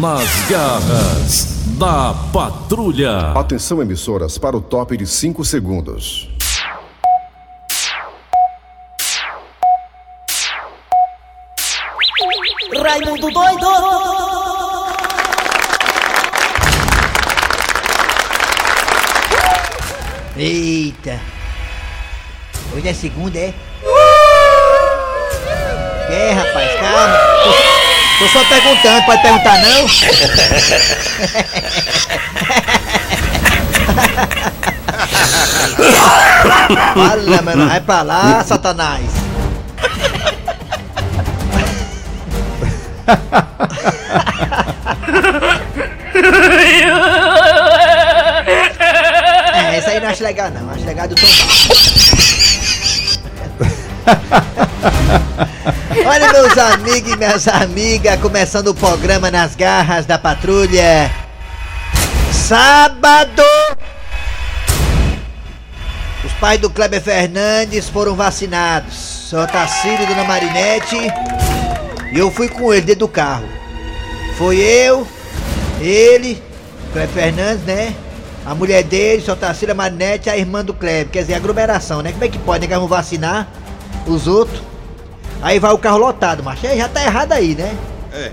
Nas garras da patrulha. Atenção, emissoras, para o top de 5 segundos. Raimundo doido! Eita! Hoje é segunda, é? É, rapaz, calma. Tô, só perguntando, pode perguntar não? Fala, mano, vai pra lá, Satanás. É, essa aí não acho legal não, acho legal do Tom Olha meus amigos e minhas amigas, começando o programa nas garras da patrulha. Sábado! Os pais do Kleber Fernandes foram vacinados. Só Tacílio e Dona Marinete. E eu fui com ele dentro do carro. Foi eu, ele, Kleber Fernandes, né? A mulher dele, só Tacília Marinete e a irmã do Kleber. Quer dizer, aglomeração, né? Como é que pode, né? Que vão vacinar os outros. Aí vai o carro lotado, mas já tá errado aí, né? É.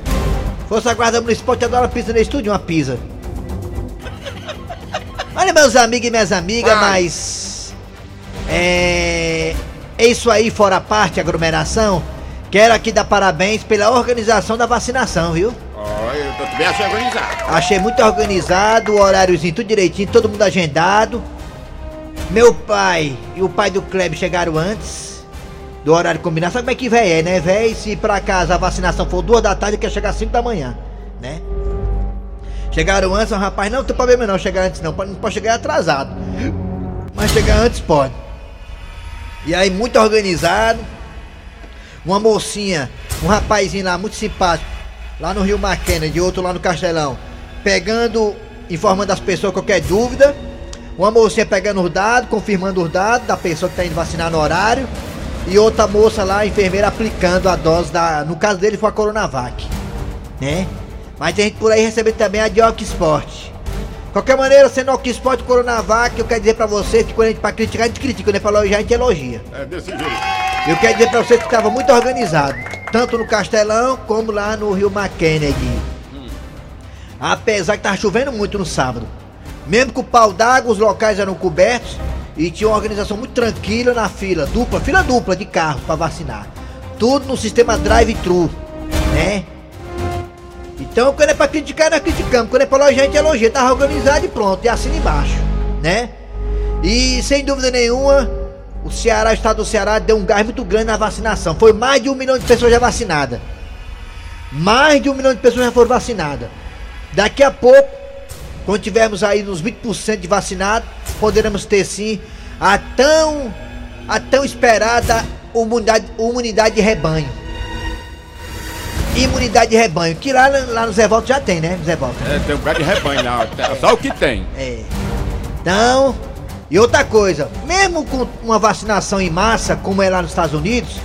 Força Guarda Municipal te adora pizza no estúdio, uma pizza. Olha, meus amigos e minhas amigas, Vai. mas. É. É isso aí, fora a parte, aglomeração. Quero aqui dar parabéns pela organização da vacinação, viu? Ó, eu tô- também achei organizado. Achei muito organizado, o horáriozinho tudo direitinho, todo mundo agendado. Meu pai e o pai do Kleber chegaram antes do horário combinado. Sabe como é que véi é, né? Véi, se por acaso a vacinação for duas da tarde, quer chegar às 5 da manhã, né? Chegaram antes, o rapaz, não tem problema não chegar antes não, pode- não pode chegar atrasado. Mas chegar antes pode. E aí, muito organizado. Uma mocinha, um rapazinho lá, muito simpático, lá no Rio Maquena, de outro lá no Castelão, pegando, informando as pessoas qualquer dúvida. Uma mocinha pegando os dados, confirmando os dados da pessoa que está indo vacinar no horário. E outra moça lá, enfermeira, aplicando a dose da. No caso dele foi a Coronavac. Né? Mas tem gente por aí recebendo também a de Oxford. Qualquer maneira, sendo Oxford Coronavac, eu quero dizer pra vocês que quando a gente pra criticar, a gente critica, gente pra elogiar, a gente elogia. É desse jeito. Eu quero dizer pra vocês que estava muito organizado, tanto no Castelão como lá no Rio McKennedy. Apesar que tava chovendo muito no sábado. Mesmo com o pau d'água, os locais eram cobertos e tinha uma organização muito tranquila na fila, dupla, fila dupla de carros para vacinar. Tudo no sistema drive-thru, né? Então, quando é pra criticar, nós criticamos. Quando é pra elogiar, a gente elogia. Tava organizado e pronto, e assina embaixo, né? E sem dúvida nenhuma, o Ceará, o estado do Ceará, deu um gás muito grande na vacinação. Foi mais de um milhão de pessoas já vacinadas. Mais de um milhão de pessoas já foram vacinadas. Daqui a pouco, quando tivermos aí nos 20% de vacinados, poderemos ter sim a tão, a tão esperada imunidade, imunidade de rebanho. Imunidade de rebanho, que lá, lá no Zé Volta já tem, né, Zé Volta? É, tem um bocado de rebanho lá. ó. Só o que tem. É. Então, e outra coisa, mesmo com uma vacinação em massa, como é lá nos Estados Unidos,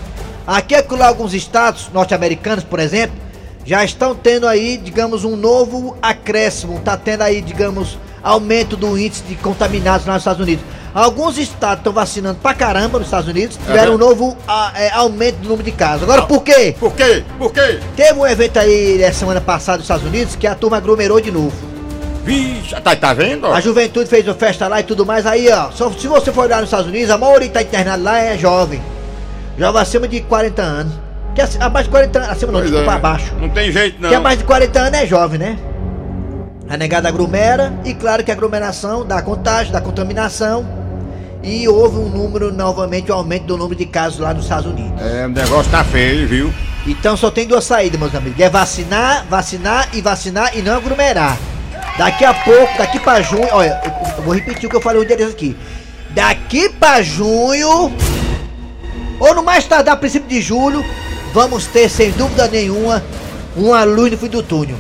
aqui é que lá alguns estados norte-americanos, por exemplo, já estão tendo aí, digamos, um novo acréscimo, tá tendo aí, digamos, aumento do índice de contaminados lá nos Estados Unidos. Alguns estados estão vacinando pra caramba nos Estados Unidos, tiveram um novo a- é, aumento do número de casos. Agora, por quê? Por quê? Por quê? Teve um evento aí eh, semana passada nos Estados Unidos que a turma aglomerou de novo. Vixe, tá, tá vendo? A juventude fez uma festa lá e tudo mais. Aí, ó, só, se você for olhar nos Estados Unidos, a maioria que tá internado lá é jovem. Jovem acima de 40 anos. Que é abaixo de 40 anos, acima não, Pois desculpa, é. abaixo. Não tem jeito não. Que abaixo de 40 anos é jovem, né? A negada aglomera e claro que a aglomeração dá contágio, dá contaminação. E houve um número, novamente, um aumento do número de casos lá nos Estados Unidos. É, o negócio tá feio, viu? Então só tem duas saídas, meus amigos. É vacinar, vacinar e vacinar e não aglomerar. Daqui a pouco, daqui pra junho, olha, eu, eu vou repetir o que eu falei um dia desses aqui. Daqui pra junho, ou no mais tardar, princípio de julho, vamos ter, sem dúvida nenhuma, uma luz no fim do túnel.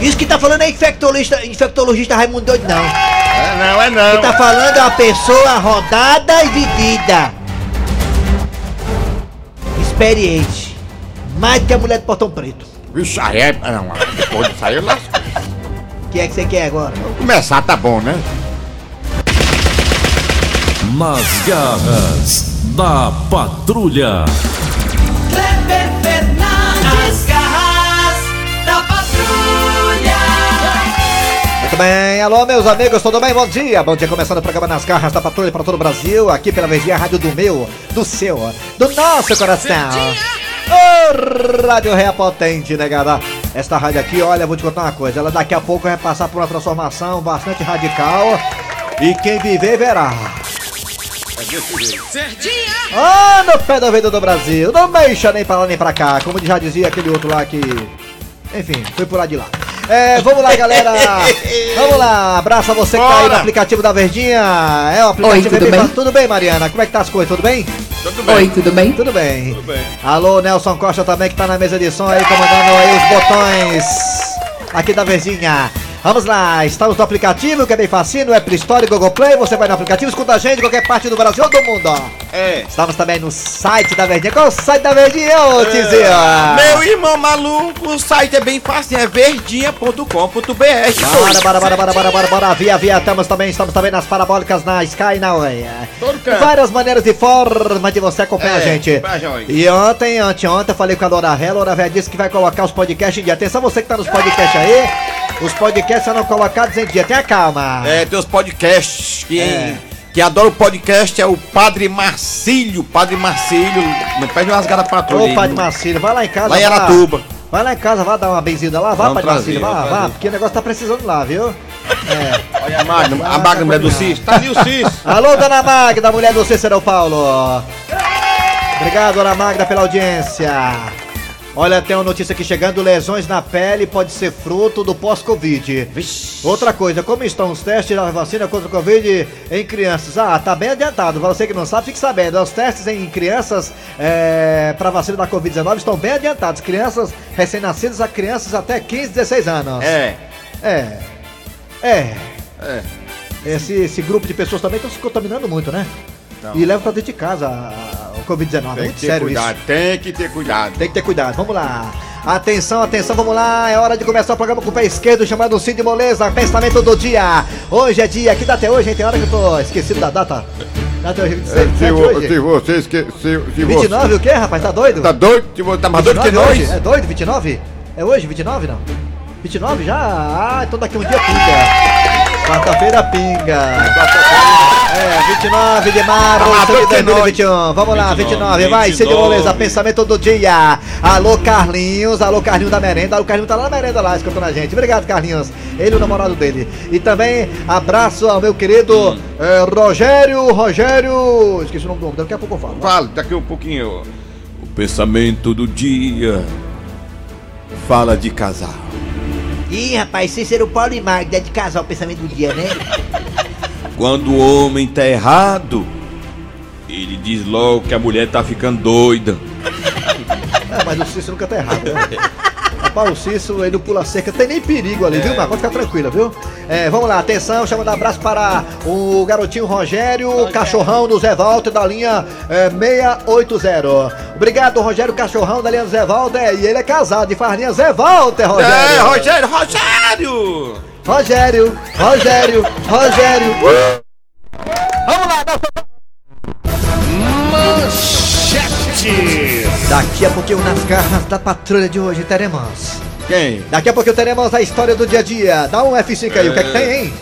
Isso que tá falando é infectologista, infectologista Raimundo Doido, não. É não, é não. Quem tá falando é uma pessoa rodada e vivida. Experiente. Mais do que a mulher do portão preto. Vixe, aí é... Não, depois disso aí lascou. O que é que você quer agora? Começar tá bom, né? Nas garras da patrulha. Bem, alô meus amigos, tudo bem? Bom dia, bom dia, começando o programa Nas Garras da Patrulha para todo o Brasil, aqui pela Verdinha Rádio do meu, do seu, do nosso coração. Ô, Rádio Ré Potente, negada. Esta rádio aqui, olha, vou te contar uma coisa, ela daqui a pouco vai passar por uma transformação bastante radical e quem viver verá. Ah, no pé do ouvido do Brasil, não mexa nem pra lá nem pra cá, como já dizia aquele outro lá que... Enfim, foi por lá de lá. É, vamos lá, galera. Vamos lá. Abraço a você que tá aí no aplicativo da Verdinha. É o aplicativo Oi, tudo bem? fa- Tudo bem, Mariana? Como é que tá as coisas? Tudo bem? Tudo bem. Oi, tudo bem? Tudo bem. Tudo bem. Alô, Nelson Costa também que tá na mesa de som aí, comandando aí os botões aqui da Verdinha. Vamos lá, estamos no aplicativo que é bem facinho, no Apple Store e Google Play. Você vai no aplicativo, escuta a gente em qualquer parte do Brasil ou do mundo. ó. É. Estamos também no site da Verdinha. Qual é o site da Verdinha, ô Tizinho? Meu irmão maluco, o site é bem fácil, é verdinha.com.br. Bora, bora, bora, bora, bora, bora, bora, via, via, estamos também, estamos também nas parabólicas, na Sky e na Oi. Todo canto. Várias maneiras e formas de você acompanhar a É, gente. vai, Joy. E ontem, anteontem, eu falei com a Laura a Laura Vé disse que vai colocar os podcasts em dia. Atenção, você que tá nos podcasts aí, os podcasts serão colocados em dia, tenha calma. É, tem os podcasts. Quem, É. quem adora o podcast é o Padre Marcílio. Padre Marcílio, não perde umas garas patrulha. Ô, Padre. Marcílio, vai lá em casa. Lá em. Aratuba. Vai lá em casa, vai dar uma benzida lá, vá, Padre Marcílio, vá, porque o negócio tá precisando lá, viu? É. Olha a Magna, a Magna é do Cis. Tá ali o Cis. Alô, dona Magda, mulher do Cícero Paulo. Obrigado, dona Magda, pela audiência. Olha, tem uma notícia aqui chegando: lesões na pele pode ser fruto do pós-Covid. Outra coisa, como estão os testes da vacina contra o Covid em crianças? Ah, tá bem adiantado. Você que não sabe, fique sabendo. Os testes em crianças é, para vacina da Covid-19 estão bem adiantados. Crianças recém-nascidas a crianças até 15, 16 anos. É. É. É. É. Esse, esse grupo de pessoas também estão se contaminando muito, né? E levam pra dentro de casa a- a- o Covid-19. Tem Muito sério cuidado, isso. tem que ter cuidado. Tem que ter cuidado. Vamos lá. Atenção, atenção, vamos lá. É hora de começar o programa com o pé esquerdo, chamado Cid Moleza. Pensamento do dia. Hoje é dia. Que data é hoje, hein? Tem hora que eu tô esquecido da data. Data hoje, 27 Se, hoje. se você esque... se, se 29 você... o quê, rapaz? Tá doido? Tá doido? Tá mais doido que 29 nós? hoje? É doido, 29? É hoje, 29 não? 29 já? Ah, então daqui um dia pinga. Quarta-feira pinga. É, 29 de março de doido que é 2021. Vamos lá, 29. Vai, Cid Moleza, pensamento do dia. Alô, Carlinhos. Alô, Carlinhos da merenda. O Carlinhos tá lá na merenda lá, escutando a gente. Obrigado, Carlinhos. Ele e o namorado dele. E também abraço ao meu querido eh, Rogério. Rogério. Esqueci o nome do homem, daqui a pouco eu falo. Fala, daqui um pouquinho. O pensamento do dia fala de casal. Ih, rapaz, Cícero Paulo e Magda é de casal, pensamento do dia, né? Quando o homem tá errado, ele diz logo que a mulher tá ficando doida. É, mas o Cícero nunca tá errado, né? Rapaz, o Cícero, ele não pula cerca, tem nem perigo ali, viu, Marcos? Fica tranquila, viu? É, vamos lá, atenção, chamando um abraço para o garotinho Rogério, cachorrão do Zé Walter, da linha é, 680. Obrigado, Rogério Cachorrão, da linha Zé Walter, e ele é casado, e faz linha Zé Walter, Rogério. É, Rogério, Rogério! Rogério, Rogério, Rogério. Vamos lá, Daqui a pouquinho nas garras da patrulha de hoje teremos. Quem? Daqui a pouquinho teremos a história do dia a dia. Dá um F5 aí, o que é que tem, hein?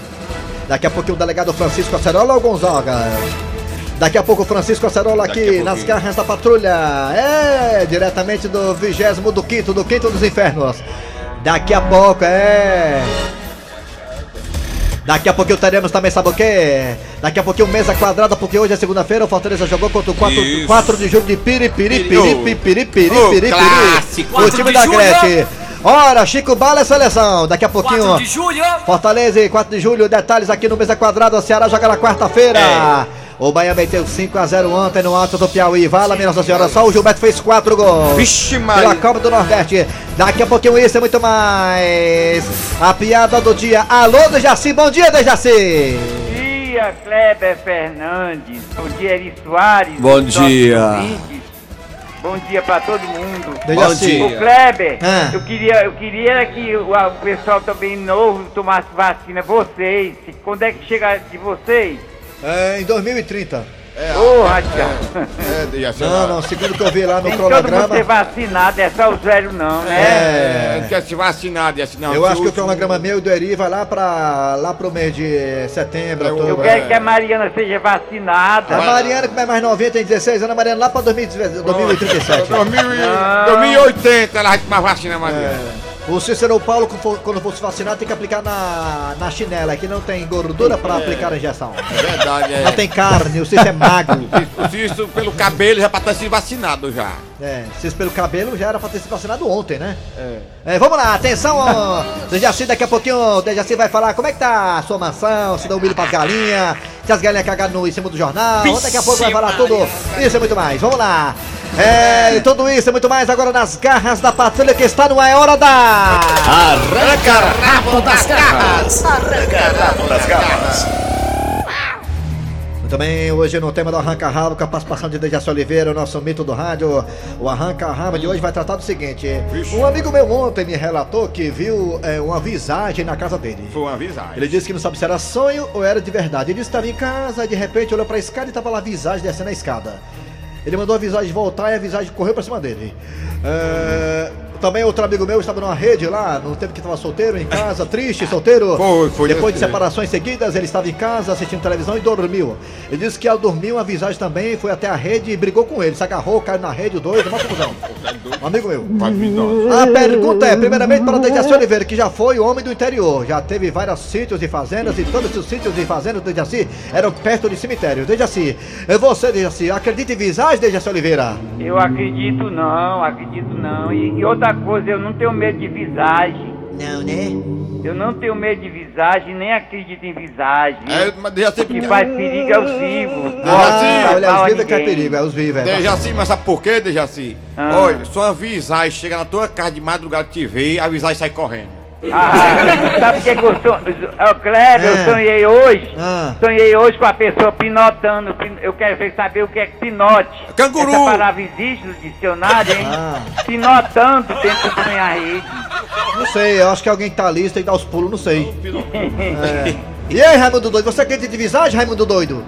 Daqui a pouquinho o delegado Francisco Acerola ou Gonzaga? Daqui a pouco o Francisco Acerola aqui nas garras da patrulha. É, diretamente do vigésimo do quinto, do quinto dos infernos. Daqui a pouco, é. Daqui a pouquinho teremos também, sabe o quê? Daqui a pouquinho mesa quadrada, porque hoje é segunda-feira, o Fortaleza jogou contra o 4, Isso. 4 de julho de Piripiri, Piripiri, Piripiri, Piripiri. clássico. O time da Gretchen. Ora, Chico Bala é seleção. Daqui a pouquinho. 4 de julho. Fortaleza e 4 de julho, detalhes aqui no Mesa Quadrada, o Ceará joga na quarta-feira. É. O Bahia meteu 5x0 ontem no alto do Piauí. Vala, minha Nossa Senhora, só o Gilberto fez 4 gols. Vixe, Pela Maria. Copa do Nordeste. Daqui a pouquinho isso e muito mais. A piada do dia. Alô, Dejaci, bom dia, Dejaci. dia, Kleber Fernandes. Bom dia, Eri Soares. Bom dia. Bom dia para todo mundo. Dejaci. Ô Kleber, Ah. eu queria, eu queria que o, o pessoal também novo tomasse vacina, vocês. Quando é que chega de vocês? É, em 2030. Ô, Radical. É, Dejaci. Não, não, segundo que eu vi lá no Tem que todo mundo cronograma. ser vacinado, é só os velhos não, né? É, quer se vacinar, Dejaci. Não, Eu acho que o último- cronograma meu e do Eri vai lá pra lá pro mês de setembro, Eu- outubro. Eu quero que a Mariana seja vacinada. A Mariana, que é mais novinha, tem 16 anos, a Mariana lá pra 2017, 2037. 2000 e- Não. 2080 ela vai tomar vacina, Maria. O Cícero Paulo, quando for- quando for se vacinar, tem que aplicar na, na chinela, que não tem gordura pra aplicar a injeção. É verdade, é. Não tem carne, o Cícero é magro. Isso, isso pelo cabelo já pra ter sido vacinado já. É, Cícero pelo cabelo já era pra ter se vacinado ontem, né? É. vamos lá, atenção. Dejaci, daqui a pouquinho o Dejaci vai falar como é que tá a sua mansão, se dá um milho pras galinhas, se as galinhas cagaram no, em cima do jornal. Daqui a pouco vai falar tudo isso e muito mais. Vamos lá. É, e tudo isso e muito mais agora nas garras da patrulha que está no É Hora da... Arranca rabo das garras. Arranca rabo das garras. Também hoje no tema do Arranca Rabo, com a participação de Dejaci Oliveira, o nosso mito do rádio. O Arranca Rabo de hoje vai tratar do seguinte: um amigo meu ontem me relatou que viu é, uma visagem na casa dele. Foi uma visagem. Ele disse que não sabe se era sonho ou era de verdade. Ele disse que estava em casa e de repente olhou para a escada e estava lá a visagem descendo a escada. Ele mandou a visagem voltar e a visagem correu para cima dele. É, também outro amigo meu estava numa rede lá, no tempo que estava solteiro, em casa, triste, solteiro. Foi, foi Depois de separações seguidas, ele estava em casa assistindo televisão e dormiu. Ele disse que ao dormir, uma visagem também foi até a rede e brigou com ele. Se agarrou, caiu na rede, o doido, uma confusão. Um amigo meu. A pergunta é, primeiramente, para Dejaci Oliveira, que já foi homem do interior. Já teve vários sítios e fazendas, e todos os sítios e fazendas do Dejaci eram perto de cemitério. Dejaci, é você, Dejaci, acredita em visagem, Dejaci Oliveira? Eu acredito não, acredito não. E, e outra coisa, eu não tenho medo de visagem. Não, né? Eu não tenho medo de visagem, nem acredito em visagem. É, mas Dejaci, O que faz perigo é os vivos. Ah, faz olha, os a vivos é que é perigo, é os vivos, é. Dejaci, mas sabe por quê, Dejaci? Ah. Olha, só uma visagem chega na tua casa de madrugada te vê, a visagem sai correndo. Ah, sabe o que, que eu sonhei? Kleber, É. eu sonhei hoje. Ah. Sonhei hoje com a pessoa pinotando. Pin- Eu quero saber o que é pinote. Canguru. Essa palavra existe no dicionário, hein? Ah. Pinotando dentro da minha rede. Não sei, eu acho que alguém tá ali, tem que dar os pulos, não sei. É. E aí, Raimundo Doido, você acredita em visagem, Raimundo Doido?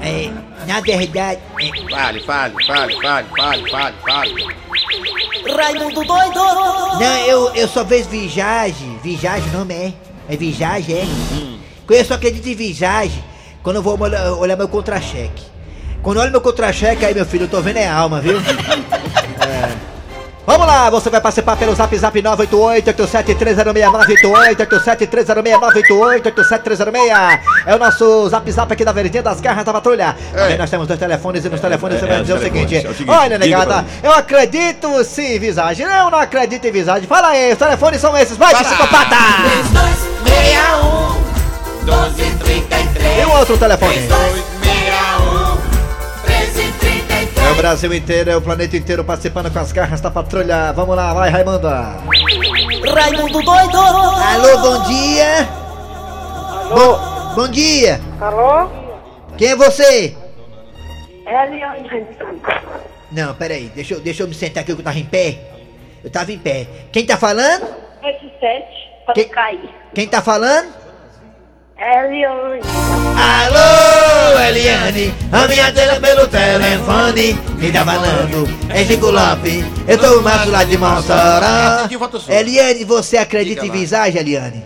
É, na verdade, Fale, fale, fale, fale, fale, fale, fale. Raimundo doido! Não, eu, eu só vejo visagem. Visagem o nome é? É visagem, é? Eu só acredito em visagem quando eu vou olhar, olhar meu contra-cheque. Quando eu olho meu contra-cheque, aí meu filho, eu tô vendo é alma, viu? Vamos lá, você vai participar pelo zap zap 988-87306-988-87306-988-87306 É o nosso zap zap aqui da Verdinha das Garras da Patrulha. Também nós temos dois telefones e nos telefones você vai é, dizer o seguinte: é o seguinte, Olha, negada, eu acredito sim em visagem. Eu não acredito em visagem. Fala aí, os telefones são esses. Vai, psicopata! 3261 1233 E o outro telefone? 3261 É o Brasil inteiro, é o planeta inteiro participando com as garras da patrulha. Vamos lá, vai, Raimunda. Raimundo doido! Alô, bom dia. Bom, bom dia. Alô? Quem é você? É Hanson. Não, peraí, deixa eu, deixa eu me sentar aqui que eu tava em pé. Eu tava em pé. Quem tá falando? 87 para Que- cair. Quem tá falando? É Leone. Alô, Eliane, a minha tela pelo telefone. Quem tá falando é Chico Lopes. Eu tô macho lá de Mossoró. Voto sou? Eliane, você acredita em visagem, Eliane?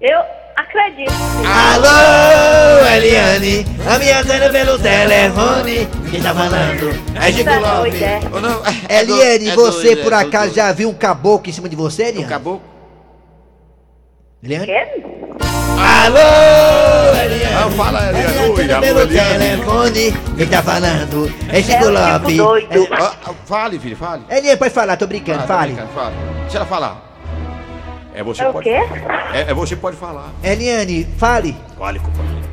Eu acredito. Alô, Eliane, a minha tela pelo telefone. Quem tá falando é Chico Tá Lopes. doida, é? Ou não, é Eliane, é você por é acaso já viu um caboclo em cima de você, Eliane? caboclo? Eliane? Alô, Eliane. Ah, fala, Eliane. Oi, tela amor, pelo Eliane. telefone. Quem tá falando é Chico É o tipo Lopes. doido. Ah, ah, Fale, filho, fale. Eliane, pode falar, tô brincando, Ah, tá fale. brincando, fale. Deixa ela falar. É você É o pode. quê? É, é você pode falar. Eliane, fale. Fale, companheiro.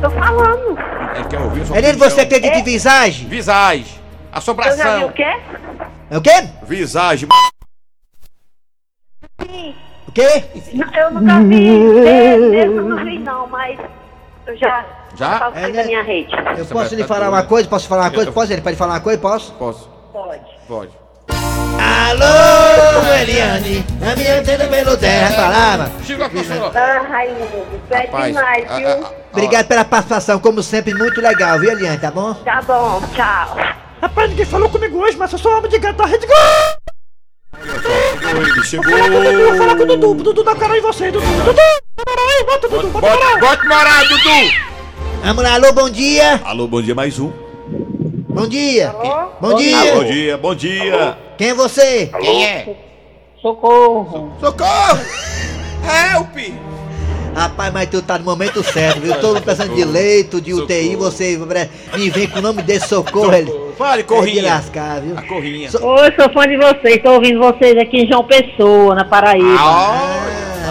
Tô falando. Ele quer ouvir a sua Eliane, opinião. você acredita em visagem? Visagem. Eu já vi o quê? É o quê? Visagem. Sim. O quê? Eu nunca vi. Desse eu não vi não, mas eu já. Já? É, da né? minha rede. Eu Essa posso lhe falar uma coisa? Posso falar uma coisa? Posso? Ele pode falar uma coisa? Posso? Posso? Pode. Pode. Alô, Eliane, a minha antena pelo terra falava. Chegou a pessoa. Ah, Raimundo, é Rapaz, demais, a- viu? a- a- Obrigado pela participação, como sempre, muito legal, viu, Eliane, tá bom? Tá bom, tchau. Rapaz, ninguém falou comigo hoje, mas eu sou homem de gato da rede. Ele, chegou. Eu falo com o Dudu, Dudu dá cara em você, Dudu. Dudu, moral aí, bota o Dudu, bota Bota, moral. bota moral, Dudu. Vamos lá, alô, bom dia. Alô, bom dia, mais um. Bom dia. Bom dia. Bom dia, bom dia. Quem é você? Quem é? Socorro. Socorro! Help! Rapaz, mas tu tá no momento certo, viu? Todo mundo precisando de leito, de UTI, você me vem com o nome desse socorro, ele. Fale, É de corrinha. lascar, viu? A corrinha. So- Oi, sou fã de vocês, tô ouvindo vocês aqui em João Pessoa, na Paraíba. Ah,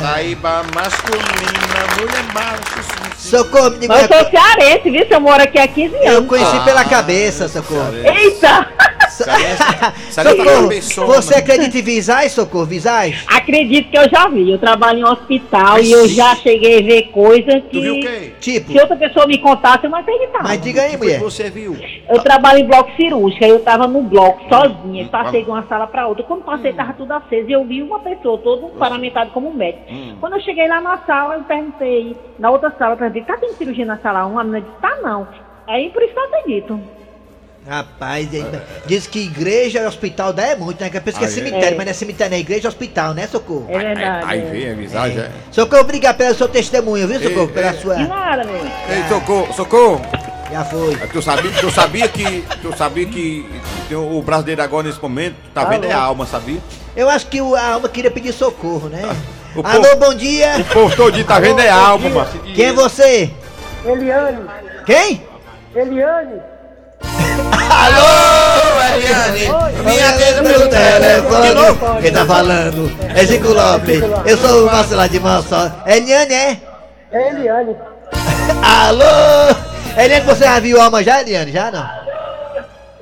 Paraíba masculina, mulher macho. Socorro, me diga. Mas eu sou cearense, viu? Se eu moro aqui há 15 Eu anos. conheci pela cabeça, socorro. Eita! Socorro, pessoa, você acredita em visagem, socorro? Visagem? Acredito que eu já vi. Eu trabalho em um hospital Mas e eu já cheguei a ver coisas Tu viu o que. quê? Tipo, Se outra pessoa me contasse, eu não acreditava. mas diga aí, O que mulher. você viu? Eu trabalho em bloco cirúrgico, aí eu tava no bloco sozinha, passei de uma sala pra outra. Quando passei, tava tudo aceso e eu vi uma pessoa, todo paramentado como médico. Quando eu cheguei lá na sala, eu perguntei, na outra sala, eu perguntei, tá tendo cirurgia na sala 1? A menina disse, tá não. Aí por isso que eu acredito. Rapaz, é- diz que igreja e hospital dá é muito, né? Que pensa que é Ah, é? cemitério, É. mas não é cemitério, não é igreja e hospital, né, socorro? É verdade. Aí é. vem a visagem, é. Socorro, obrigado pelo seu testemunho, viu, socorro? Ei, Pela ei. sua. Nada, meu. Ei, socorro, socorro. Já foi. Tu sabia, tu sabia que. Tu sabia que tem o brasileiro agora nesse momento tá vendo é a alma, sabia? Eu acho que o- a alma queria pedir socorro, né? o Alô, povo- bom dia. O povo todinho tá vendo é a alma, mano. Quem é você? Eliane, Quem? Eliane, Alô, Eliane! Me atenda pelo telefone. Quem tá falando? É Zico Lopes. Eu sou o Marcelo de mão só. Eliane, é? é Eliane. Alô? Eliane, você já viu alma já, Eliane? Já não?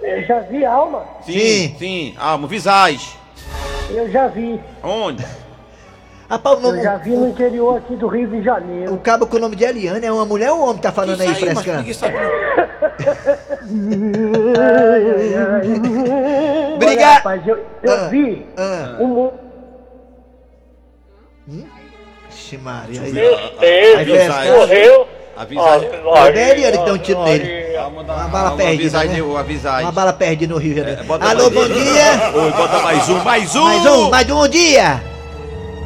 Eu já vi alma, Sim, Sim. sim, alma, visagem. eu já vi. Onde? Rapaz, o, Eu nome, já vi no interior aqui do Rio de o Janeiro. cabo com o nome de Eliane é uma mulher ou um homem que tá falando aí, mas frescando? Obrigado. rapaz, eu, eu Ah, vi Ah, um mu- Ixi, Maria. Aí, Deus, aí visagem. fresca. A visagem. É Eliane que dá um tiro nele. Uma bala perdida, né? Uma bala perdida no Rio de Janeiro. É, bota Alô, bom dia. Oi, bota mais um, mais um. Mais um, mais um bom dia.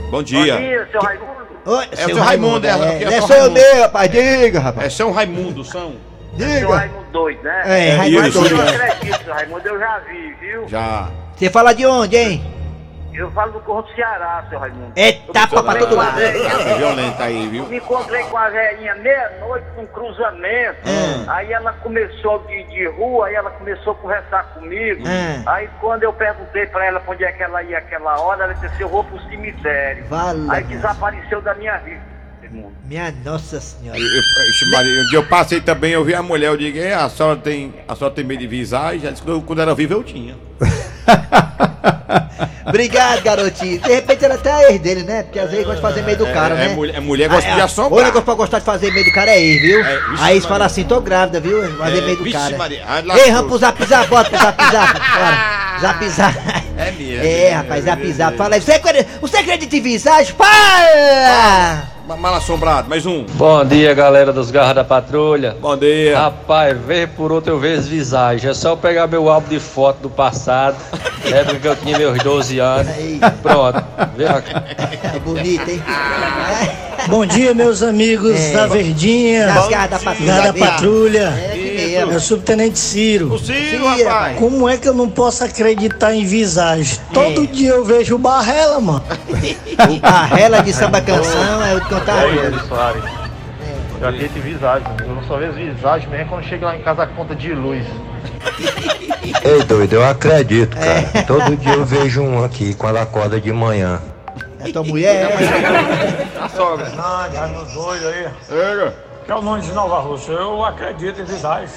Bom dia. dia, seu Raimundo. Oi, É o seu Raimundo, é, é, é não é São sou eu Raimundo. meu, rapaz. Diga, rapaz. É São Raimundo, São. Diga. Raimundo doido, né? É, É, Raimundo isso, doido. isso. acredito, Raimundo, eu já vi, viu? Já. Você fala de onde, hein? Eu falo do Corro do Ceará, seu Raimundo. É tapa pra todo lado. É violento aí, viu? Me encontrei com a velhinha meia-noite num cruzamento. Hum. Aí ela começou de, de rua, aí ela começou a conversar comigo. Hum. Aí quando eu perguntei pra ela pra onde é que ela ia aquela hora, ela disse eu vou pro cemitério. Vala, Aí desapareceu da minha vida. Raimundo. Minha nossa senhora. Eu, eu, Maria, um dia eu passei também, eu vi a mulher, eu digo, "É, a senhora tem, a senhora tem medo de visagem? Já disse que eu- quando era viva eu tinha. Obrigado, garotinho. De repente ela até é ex dele, né? Porque às vezes gosta de fazer meio do cara, é, né? mulher- é mulher gosta de é, assombrar. O negócio pra gostar de fazer meio do cara é ex, viu? É, vixe, Aí eles falam assim, tô grávida, viu? Fazer É, meio do vixe, cara. Maria. Ai, Ei, vamos pro zap zap, bota pro zap zap. Zap zap. É minha. É, rapaz, zap zap. Fala aí, você acredita em visagem? Fala! Ma- Mal assombrado, mais um. Bom dia, galera dos Garras da Patrulha. Bom dia. Rapaz, vez por outra eu vejo visagem. É só eu pegar meu álbum de foto do passado, época que eu tinha meus 12 anos. Aí, Pronto, vê a- é bonito, hein? Bom dia, meus amigos É. da Verdinha, Das garras da patrulha. Garra da Patrulha. É que É o subtenente Ciro. O Ciro, Ciro, rapaz. Como é que eu não posso acreditar em visagem? Todo dia eu vejo o Barrela, mano. A rela de samba canção é o de contar a coisa. Soares. Eu acredito em visagem, eu só vejo visagem mesmo quando chego lá em casa a conta de luz. Ei, doido, eu acredito, É. cara. Todo dia eu vejo um aqui quando acorda de manhã. É tua mulher? A sogra. Fernandes, Raimundo doido aí. Era. Que é o nome de Nova Rússia. Eu acredito em visagem.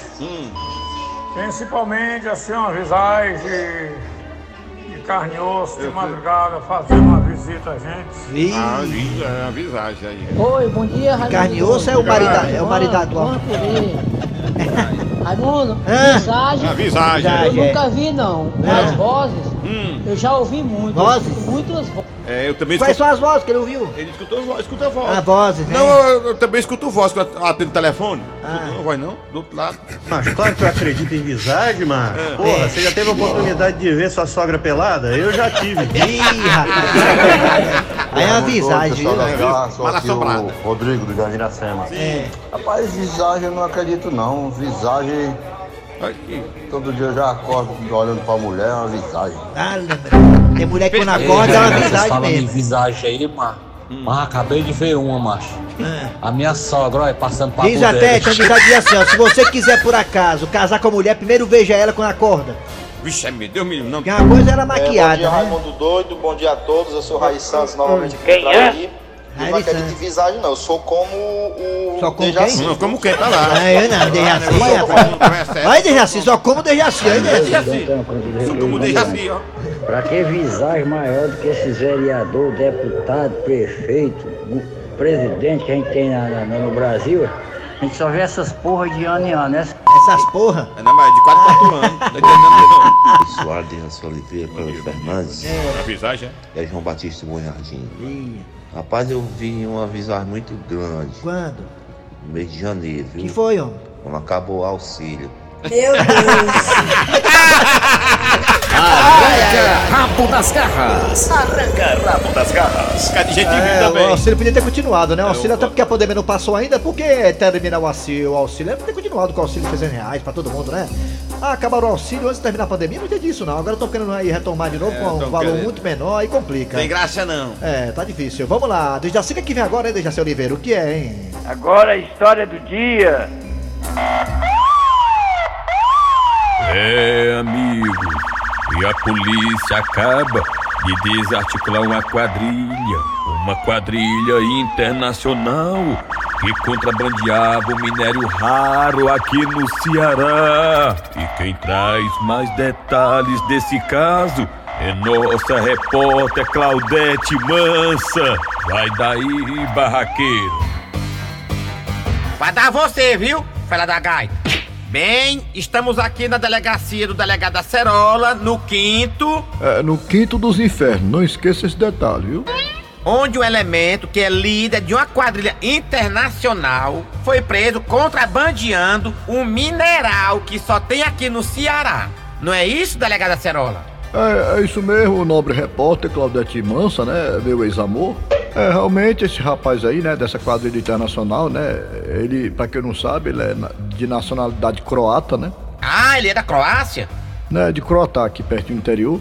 Principalmente assim, uma visagem de, de carne e osso, de madrugada, fazer uma visita a gente. Ih, Ah, vi- é a visagem aí. Oi, bom dia, Raimundo. carne e osso é o marido, da- é o. Vamos por aí. Raimundo, Ah. visagem. Ah, visagem. Eu Visagem, nunca vi, não. As vozes, Hum. eu já ouvi muito. Vozes? Muitas vozes. É, eu também Quais escuto. são as vozes que ele ouviu? Ele escutou voz, escuta a voz. Ah, vozes, né? Não, eu, eu também escuto voz eu atendo o telefone. Ah. Não, voz não, do outro lado. Mas claro que tu acredita em visagem, mano. É. Porra, você já teve a oportunidade de ver sua sogra pelada? Eu já tive. Ih, rapaz. Aí é uma visagem, viu? Rodrigo do Jardim Iracema. É. Rapaz, visagem eu não acredito não. Visagem, Aqui. todo dia eu já acordo olhando pra mulher, é uma visagem. Ah. Tem mulher que quando acorda é uma visagem em mesmo. visagem aí, mas, mas acabei de ver uma, macho. A minha sogra, olha, passando pra Diz até, tem visagem assim, ó. Se você quiser por acaso casar com a mulher, primeiro veja ela quando acorda. Vixe, é meu Deus, me livre, não. Porque uma coisa é ela É, bom maquiada, dia, né? Raimundo Doido, bom dia a todos. Eu sou o Raí Santos, novamente aqui Quem é? Aí. Não em Santos. visagem não, eu sou como o Só como Dejaci. quem? Não, como quem tá lá. Ah, eu não, Dejaci, rapaz. Vai, Dejaci, só como Dejaci, aí, Dejaci. Dejaci. Sou como Dejaci, ó. Pra que visagem maior do que esses vereador, deputado, prefeito, presidente que a gente tem na- na- no Brasil? A gente só vê essas porra de ano em ano, né? Essas porra. É, não, mas de 4 4 anos. Tá entendendo não? De Raça Oliveira, Fernandes. A visagem é? É João Batista Bom Jardim. Rapaz, eu vi uma visagem muito grande Quando? no mês de janeiro, viu? Que foi, homem? Quando acabou o auxílio. Meu Arranca rabo das garras. Arranca rabo das garras. Fica de gente É, o também. auxílio podia ter continuado, né? O auxílio até porque a pandemia não passou ainda, porque terminar o auxílio, o auxílio era pra ter continuado com o auxílio de 300 reais pra todo mundo, né? Ah, acabaram o auxílio antes de terminar a pandemia, não tem disso não. Agora eu tô querendo aí retomar de novo É, com um valor querendo. muito menor, aí complica. Tem graça não. É, tá difícil. Vamos lá, Dejaci, o que, é que vem agora, hein, Dejaci Oliveira? O que é, hein? Agora a história do dia. É, amigo. E a polícia acaba de desarticular uma quadrilha. Uma quadrilha internacional que contrabandeava o minério raro aqui no Ceará. E quem traz mais detalhes desse caso é nossa repórter Claudete Mansa. Vai daí, barraqueiro. Vai dar você, viu, fela da gaita? Bem, estamos aqui na delegacia do delegado Acerola, no quinto, É, no quinto dos infernos, não esqueça esse detalhe, viu? onde um elemento que é líder de uma quadrilha internacional foi preso contrabandeando um mineral que só tem aqui no Ceará. Não é isso, delegado Acerola? É, é isso mesmo, o nobre repórter Claudete Mansa, né? Meu ex-amor. É, realmente, esse rapaz aí, né, dessa quadrilha internacional, né? Ele, pra quem não sabe, ele é de nacionalidade croata, né? Ah, ele é da Croácia? né, de Croatá, aqui perto do interior.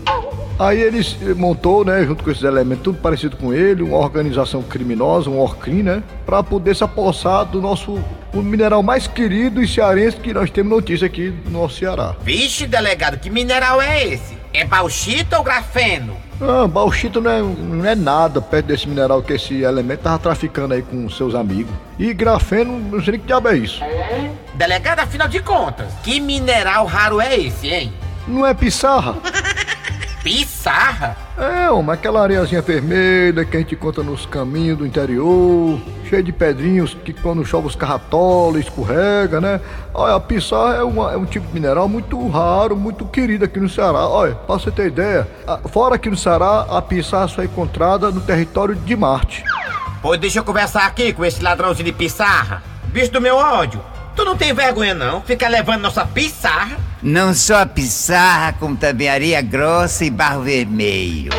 Aí ele montou, né, junto com esses elementos, tudo parecido com ele, uma organização criminosa, um Orcrim, né, para poder se apossar do nosso o mineral mais querido e cearense que nós temos notícia aqui no nosso Ceará. Vixe, delegado, que mineral é esse? É bauxita ou grafeno? Ah, bauxita não é, não é nada perto desse mineral que esse elemento tava traficando aí com seus amigos. E grafeno, não sei nem que diabo é isso. Delegado, afinal de contas, que mineral raro é esse, hein? Não é pissarra? Pissarra? É, uma aquela areiazinha vermelha que a gente encontra nos caminhos do interior, cheio de pedrinhos que quando chove os carratola, escorrega, né? Olha, a pissarra é, uma- é um tipo de mineral muito raro, muito querido aqui no Ceará. Olha, pra você ter ideia, a- fora aqui no Ceará, a pissarra só é encontrada no território de Marte. Pois deixa eu conversar aqui com esse ladrãozinho de pissarra. Bicho do meu ódio, tu não tem vergonha não? Fica levando nossa pissarra? Não só pissarra, como também areia grossa e barro vermelho.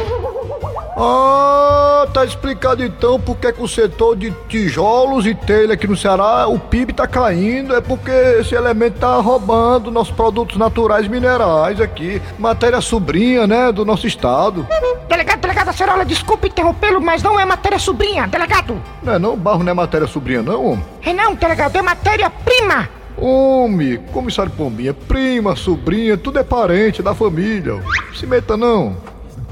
Ah, tá explicado então porque que o setor de tijolos e telha aqui no Ceará, o PIB tá caindo, é porque esse elemento tá roubando nossos produtos naturais minerais aqui, matéria sobrinha, né, do nosso estado. Delegado, delegado Acerola, desculpe interrompê-lo, mas não é matéria sobrinha, delegado. Não é não? Barro não é matéria sobrinha não, homem? É não, delegado, é matéria-prima. Homem, comissário Pombinha, prima, sobrinha, tudo é parente da família. Se meta não.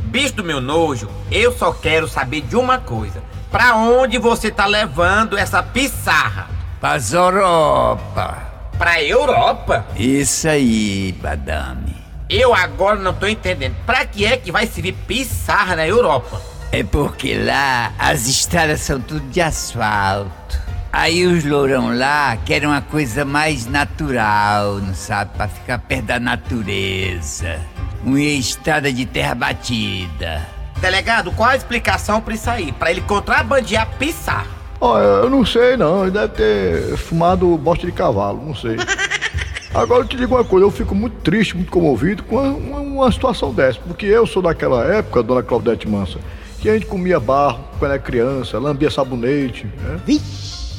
Bicho do meu nojo, eu só quero saber de uma coisa. Pra onde você tá levando essa pissarra? Pras Europa. Pra Europa? Isso aí, madame. Eu agora não tô entendendo. Pra que é que vai servir pissarra na Europa? É porque lá as estradas são tudo de asfalto. Aí os lourão lá querem uma coisa mais natural, não sabe? Pra ficar perto da natureza. Uma estrada de terra batida. Delegado, qual a explicação pra isso aí? Pra ele contrabandear pissar. Olha, eu não sei não, ele deve ter fumado bosta de cavalo, não sei. Agora eu te digo uma coisa, eu fico muito triste, muito comovido com uma, uma- situação dessa, porque eu sou daquela época, dona Claudete Mansa, que a gente comia barro quando era criança, lambia sabonete, né?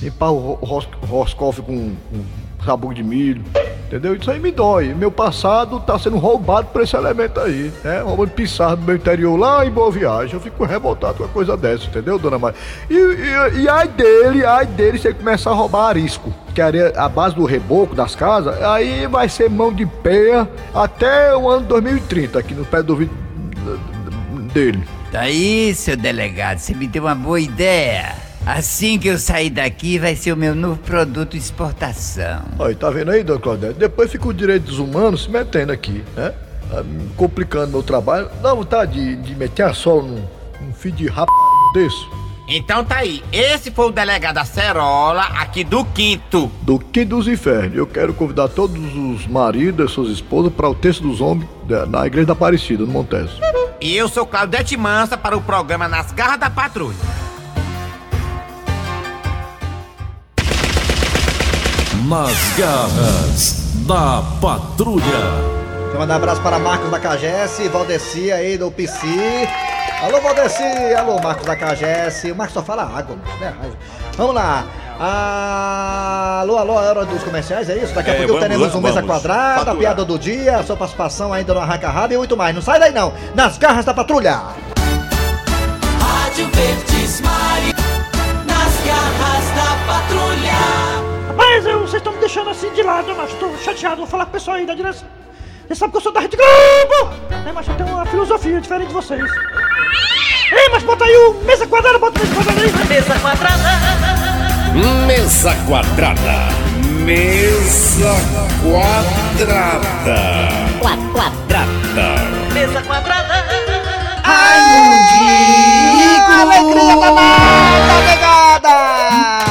Limpava o ro- ros- roscoff com, com sabugo de milho, entendeu? Isso aí me dói. Meu passado tá sendo roubado por esse elemento aí, né? Roubando pisar do meu interior lá em Boa Viagem. Eu fico revoltado com uma coisa dessa, entendeu, dona Maria? E, e, e ai dele, ai dele, se ele começar a roubar arisco, que é a base do reboco das casas, aí vai ser mão de peia até o ano 2030, aqui no pé do ouvido dele. Daí, seu delegado, você me deu uma boa ideia. Assim que eu sair daqui, vai ser o meu novo produto de exportação. Aí, tá vendo aí, dona Claudete? Depois fica os direitos humanos se metendo aqui, né? Ah, Complicando meu trabalho. Dá vontade de, de meter a sola num, num filho de rap desse. Então tá aí, esse foi o delegado Acerola, aqui do quinto. Do que dos infernos. Eu quero convidar todos os maridos e suas esposas para o texto dos homens na Igreja da Aparecida, no Montes. E eu sou Claudete Mansa para o programa Nas Garras da Patrulha. Nas garras da patrulha. Quero mandar um abraço para Marcos da Cagesse, Valdeci aí do PC. Alô, Valdeci! Alô, Marcos da Cagesse. O Marcos só fala água, né? Vamos lá. Alô, alô, é hora dos comerciais, é isso? Daqui a É, pouco vamos, teremos um. Mesa Quadrada, a Faturar. piada do dia, a sua participação ainda no Arranca Rabo e muito mais. Não sai daí não, nas garras da patrulha! Rádio Verdes Mari, nas garras da patrulha. Mas eu, vocês estão me deixando assim de lado, mas tô chateado. Vou falar com o pessoal aí da direção. Você sabe que eu sou da Rede Globo! É, mas eu tenho uma filosofia diferente de vocês. Ei, mas bota aí o mesa quadrada, bota o mesa quadrada aí. Mesa quadrada. Mesa quadrada. Mesa quadrada. Quadrada. Mesa quadrada. Ai, Mundico! Alegria danada, negada!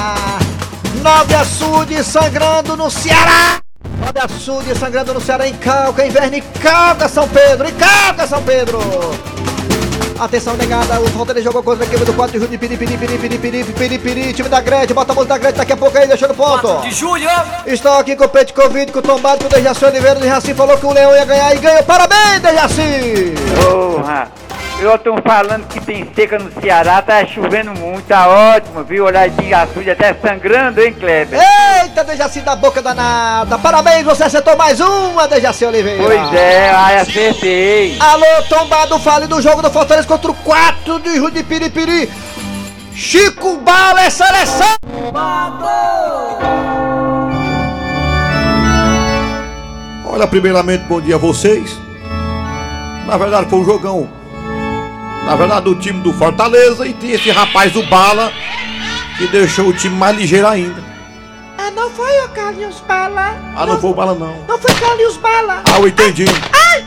Nove açude sangrando no Ceará! Nove açude sangrando no Ceará em Calca, inverno em Calca, São Pedro! Em Calca, São Pedro! Atenção, negada, o Fortaleza jogou contra a equipe do 4 de julho de Piri, Piri, Piri, Piri, Piri, Piri, Piri, time da Gretchen, bota a mão da Gretchen daqui a pouco aí, deixando ponto. de julho. Estou aqui com o Pete Covid, com o tombado, com o Dejaci Oliveira, o Dejaci falou que o Leão ia ganhar e ganhou, parabéns, Dejaci! Porra, eu tô falando que tem seca no Ceará, tá chovendo muito, tá ótimo, viu? Olha de açude até sangrando, hein, Kleber? Eita, Dejaci da boca danada, parabéns, você acertou mais uma, Dejaci Oliveira. Pois é, ai, acertei. Alô, tombado, fale do jogo do Fortaleza contra o 4 de julho de Piripiri. Chico Bala é seleção! Olha, primeiramente, bom dia a vocês. Na verdade, foi um jogão. Na verdade, do time do Fortaleza e tinha esse rapaz do Bala que deixou o time mais ligeiro ainda. Ah, não foi o Carlinhos Bala. Ah, não foi o Bala, não. Não foi Carlinhos Bala. Ah, eu entendi. Ai!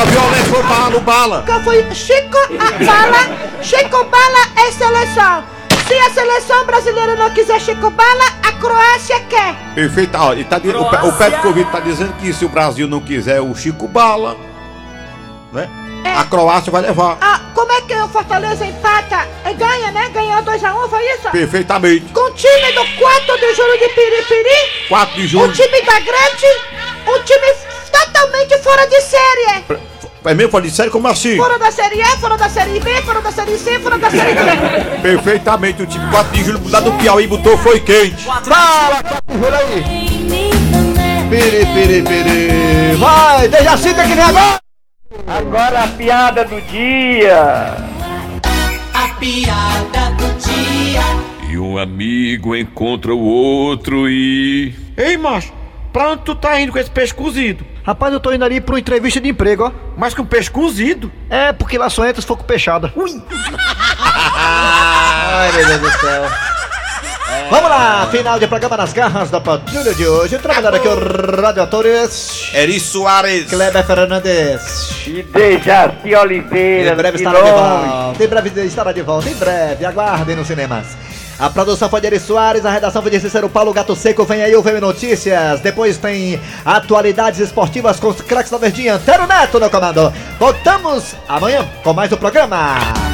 A violência foi o Bala, o Bala. Qual foi? Chico a Bala. Chico Bala é seleção. Se a seleção brasileira não quiser Chico Bala, a Croácia quer. Perfeito. Ó, ele tá, o, o Petkovic tá dizendo que se o Brasil não quiser o Chico Bala, né? A Croácia vai levar. Ah, como é que o Fortaleza empata? É, ganha, né? Ganhou 2x1, foi isso? Perfeitamente. Com o time do 4 de julho de Piripiri, 4 de o julho. time da Gretchen, um time totalmente fora de série. É mesmo? Falei sério, como assim? Fora da série A, fora da série B, fora da série C, fora da série D. Perfeitamente. O time 4 de julho lá do Piauí botou foi quente. Fala, jura aí. Piri, piri, piri. Vai, Dejaci tem que vir agora. Agora a piada do dia. A piada do dia. E um amigo encontra o outro e. Ei, macho, pra onde tu tá indo com esse peixe cozido? Rapaz, eu tô indo ali pra uma entrevista de emprego, ó. Mas com peixe cozido? É, porque lá só entra se for com peixada. Ui! Ai, meu Deus do céu. Vamos lá, final de programa nas garras da patrulha de hoje. Trabalhando aqui o Rádio Atores. Eri Soares. Kleber Fernandes. E Dejaci Oliveira. Em breve de estará de volta. Em breve estará de volta. Em breve, aguardem nos cinemas. A produção foi de Eri Soares, a redação foi de Cícero Paulo Gato Seco. Vem aí o VM Notícias. Depois tem atualidades esportivas com os craques da Verdinha. Antero Neto no comando. Voltamos amanhã com mais um programa.